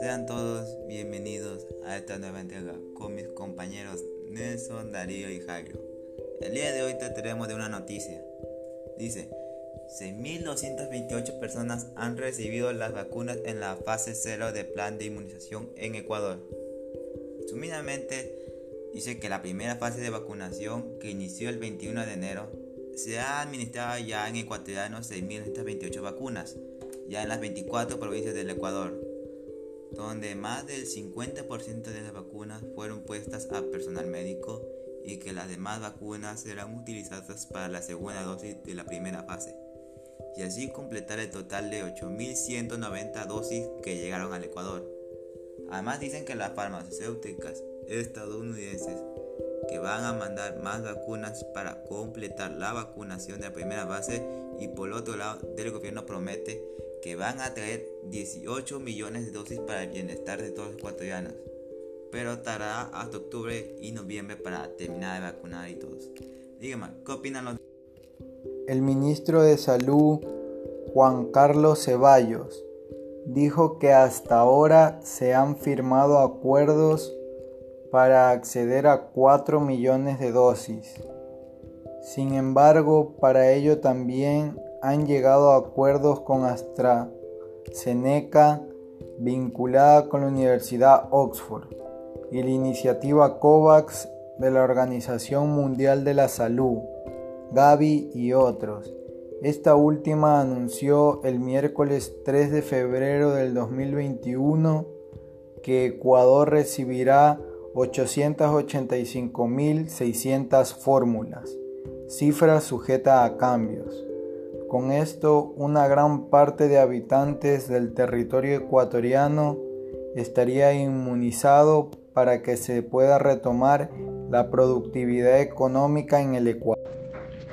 Sean todos bienvenidos a esta nueva entrega con mis compañeros Nelson, Darío y Jairo. El día de hoy trataremos de una noticia. Dice, 6.228 personas han recibido las vacunas en la fase 0 del plan de inmunización en Ecuador. Sumidamente, dice que la primera fase de vacunación que inició el 21 de enero se ha administrado ya en ecuatorianos 6.228 vacunas, ya en las 24 provincias del Ecuador, donde más del 50% de las vacunas fueron puestas a personal médico y que las demás vacunas serán utilizadas para la segunda dosis de la primera fase, y así completar el total de 8.190 dosis que llegaron al Ecuador. Además dicen que las farmacéuticas estadounidenses que van a mandar más vacunas para completar la vacunación de la primera fase y por otro lado del gobierno promete que van a traer 18 millones de dosis para el bienestar de todos los ecuatorianos pero tardará hasta octubre y noviembre para terminar de vacunar y todos. Dígame, ¿qué opinan los... El ministro de Salud, Juan Carlos Ceballos, dijo que hasta ahora se han firmado acuerdos para acceder a 4 millones de dosis. Sin embargo, para ello también han llegado a acuerdos con AstraZeneca vinculada con la Universidad Oxford y la iniciativa COVAX de la Organización Mundial de la Salud, Gavi y otros. Esta última anunció el miércoles 3 de febrero del 2021 que Ecuador recibirá 885.600 fórmulas, cifra sujeta a cambios. Con esto, una gran parte de habitantes del territorio ecuatoriano estaría inmunizado para que se pueda retomar la productividad económica en el Ecuador.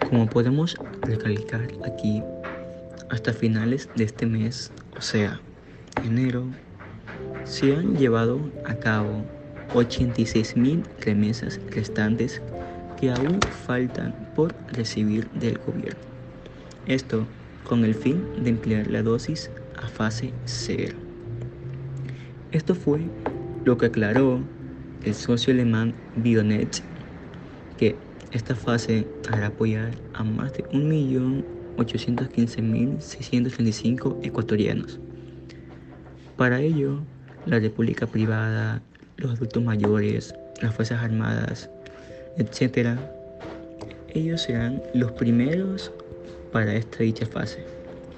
Como podemos recalcar aquí, hasta finales de este mes, o sea, enero, se han llevado a cabo 86.000 remesas restantes que aún faltan por recibir del gobierno. Esto con el fin de emplear la dosis a fase cero. Esto fue lo que aclaró el socio alemán Bionet que esta fase hará apoyar a más de 1.815.635 ecuatorianos. Para ello, la República Privada, los adultos mayores, las Fuerzas Armadas, etc., ellos serán los primeros para esta dicha fase.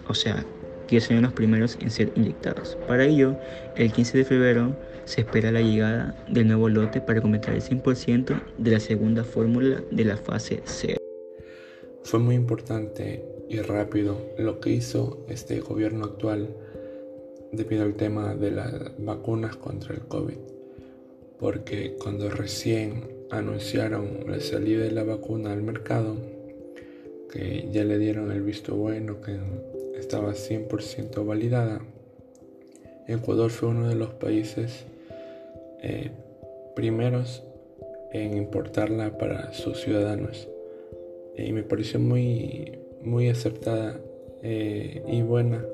O sea, que serán los primeros en ser inyectados. Para ello, el 15 de febrero se espera la llegada del nuevo lote para completar el 100% de la segunda fórmula de la fase C. Fue muy importante y rápido lo que hizo este gobierno actual debido al tema de las vacunas contra el COVID. Porque cuando recién anunciaron la salida de la vacuna al mercado, que ya le dieron el visto bueno, que estaba 100% validada, Ecuador fue uno de los países eh, primeros en importarla para sus ciudadanos. Y me pareció muy, muy acertada eh, y buena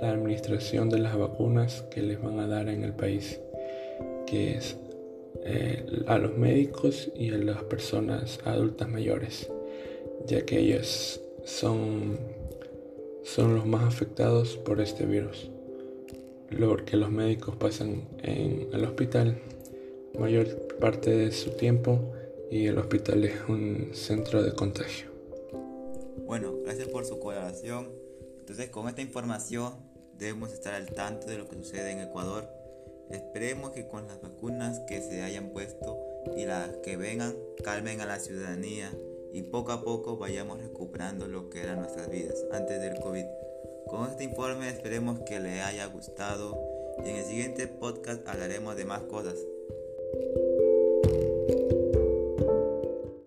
la administración de las vacunas que les van a dar en el país, que es eh, a los médicos y a las personas adultas mayores, ya que ellos son son los más afectados por este virus. Lo que los médicos pasan en el hospital mayor parte de su tiempo y el hospital es un centro de contagio. Bueno, gracias por su colaboración. Entonces, con esta información debemos estar al tanto de lo que sucede en Ecuador. Esperemos que con las vacunas que se hayan puesto y las que vengan calmen a la ciudadanía y poco a poco vayamos recuperando lo que eran nuestras vidas antes del COVID. Con este informe esperemos que le haya gustado y en el siguiente podcast hablaremos de más cosas.